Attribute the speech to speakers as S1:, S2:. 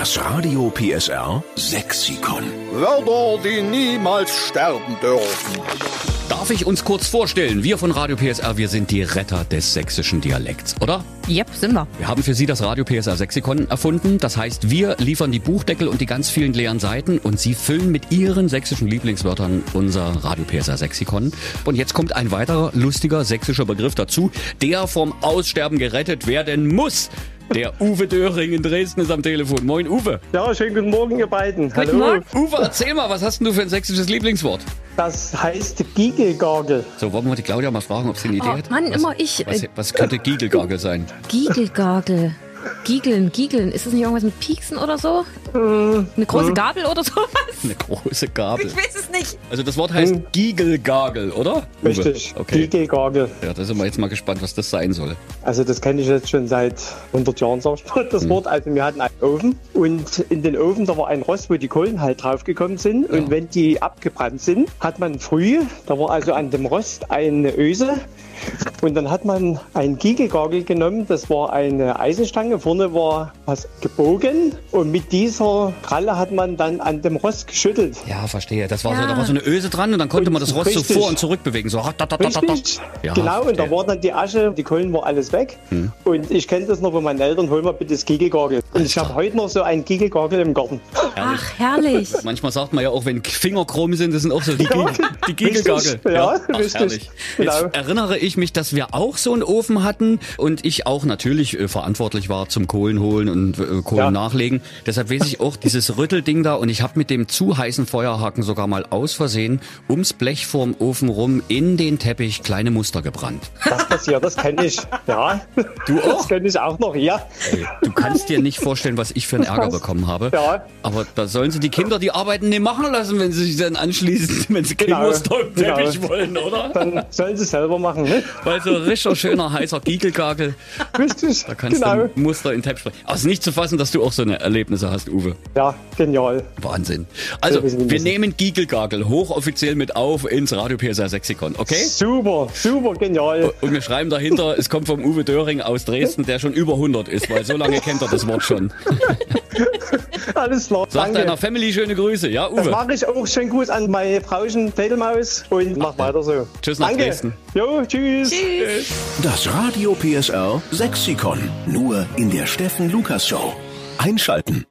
S1: Das Radio PSR Sexikon.
S2: Wörter, die niemals sterben dürfen.
S3: Darf ich uns kurz vorstellen? Wir von Radio PSR, wir sind die Retter des sächsischen Dialekts, oder?
S4: Yep, sind wir.
S3: Wir haben für Sie das Radio PSR Sexikon erfunden. Das heißt, wir liefern die Buchdeckel und die ganz vielen leeren Seiten und Sie füllen mit Ihren sächsischen Lieblingswörtern unser Radio PSR Sexikon. Und jetzt kommt ein weiterer lustiger sächsischer Begriff dazu, der vom Aussterben gerettet werden muss. Der Uwe Döring in Dresden ist am Telefon. Moin Uwe.
S5: Ja, schönen guten Morgen, ihr beiden.
S4: Guten Morgen.
S3: Uwe, erzähl mal, was hast denn du für ein sächsisches Lieblingswort?
S5: Das heißt Giegelgagel.
S3: So, wollen wir die Claudia mal fragen, ob sie eine Idee
S4: Oh,
S3: hat?
S4: Mann,
S3: was,
S4: immer ich.
S3: Was, was könnte Giegelgagel sein?
S4: Giegelgagel. Giegeln, Giegeln. Ist das nicht irgendwas mit Pieksen oder so? Eine große Gabel oder sowas?
S3: Eine große Gabel.
S4: Ich weiß es nicht.
S3: Also das Wort heißt Giegelgagel, oder? Uwe?
S5: Richtig,
S3: Okay.
S5: Giegelgagel.
S3: Ja, da sind wir jetzt mal gespannt, was das sein soll.
S5: Also das kenne ich jetzt schon seit 100 Jahren, sag ich mal, das Wort. Also wir hatten einen Ofen und in den Ofen, da war ein Rost, wo die Kohlen halt draufgekommen sind. Und wenn die abgebrannt sind, hat man früh, da war also an dem Rost eine Öse und dann hat man einen Giegelgagel genommen, das war eine Eisenstange, vorne war was gebogen und mit dieser Kralle hat man dann an dem Rost geschüttelt.
S3: Ja, verstehe. Das war so,
S4: Ja.
S3: da war so eine Öse dran und dann konnte man das Rost so
S5: Richtig.
S3: vor und zurück bewegen. So, ratatatatata.
S5: Richtig.
S3: Ja,
S5: genau, und da
S3: verstehe.
S5: war dann die Asche, die Kohlen war alles weg. Und ich kenne das noch von meinen Eltern, hol mal bitte das Giegelgagel. Und ich habe heute noch so ein Giegelgagel im Garten.
S3: Herrlich.
S4: Ach, herrlich.
S3: Manchmal sagt man ja auch, wenn Finger krumm sind, das sind auch so die, Giegel, die Giegelgagel.
S5: Richtig, ja,
S3: Ach,
S5: richtig.
S3: herrlich.
S5: Genau.
S3: Jetzt erinnere ich mich, dass wir auch so einen Ofen hatten und ich auch natürlich äh, verantwortlich war zum Kohlen holen und äh, Kohlen
S5: Ja.
S3: nachlegen. Deshalb weiß ich auch dieses Rüttelding da und ich habe mit dem zu heißen Feuerhaken sogar mal aus Versehen ums Blech vorm Ofen rum in den Teppich kleine Muster gebrannt.
S5: Das passiert, das kenne ich. Ja.
S3: Du auch?
S5: Das kenne ich auch noch, ja.
S3: Ey, Du kannst dir nicht vorstellen, was ich für einen Ärger bekommen habe.
S5: Ja.
S3: Aber da sollen sie die Kinder die Arbeiten nicht machen lassen, wenn sie sich dann anschließen, wenn sie kein
S5: Genau.
S3: Muster im Teppich
S5: Genau.
S3: wollen, oder?
S5: Dann sollen sie selber machen, ne?
S3: Weil so ein richtig schöner heißer Giegelgagel,
S5: Richtig.
S3: da kannst
S5: genau.
S3: du Muster in bringen. Aber es ist nicht zu fassen, dass du auch so eine Erlebnisse hast, Uwe.
S5: Ja, genial.
S3: Wahnsinn. Also,
S5: wir
S3: wir nehmen Giegelgagel hochoffiziell mit auf ins Radio PSR Sexikon, okay?
S5: Super, super genial.
S3: Und wir schreiben dahinter, es kommt vom Uwe Döring aus Dresden, der schon über 100 ist, weil so lange kennt er das Wort schon.
S5: Alles klar.
S3: Sag
S5: Danke.
S3: deiner Family schöne Grüße, ja,
S5: Das
S3: Uwe?
S5: mache ich auch schön Gruß an meine Frauchen Fedelmaus und mach weiter so.
S3: Tschüss nach
S5: Danke.
S3: Dresden.
S5: Jo, tschüss.
S1: Das Radio PSR Sexikon. Nur in der Steffen Lukas Show. Einschalten.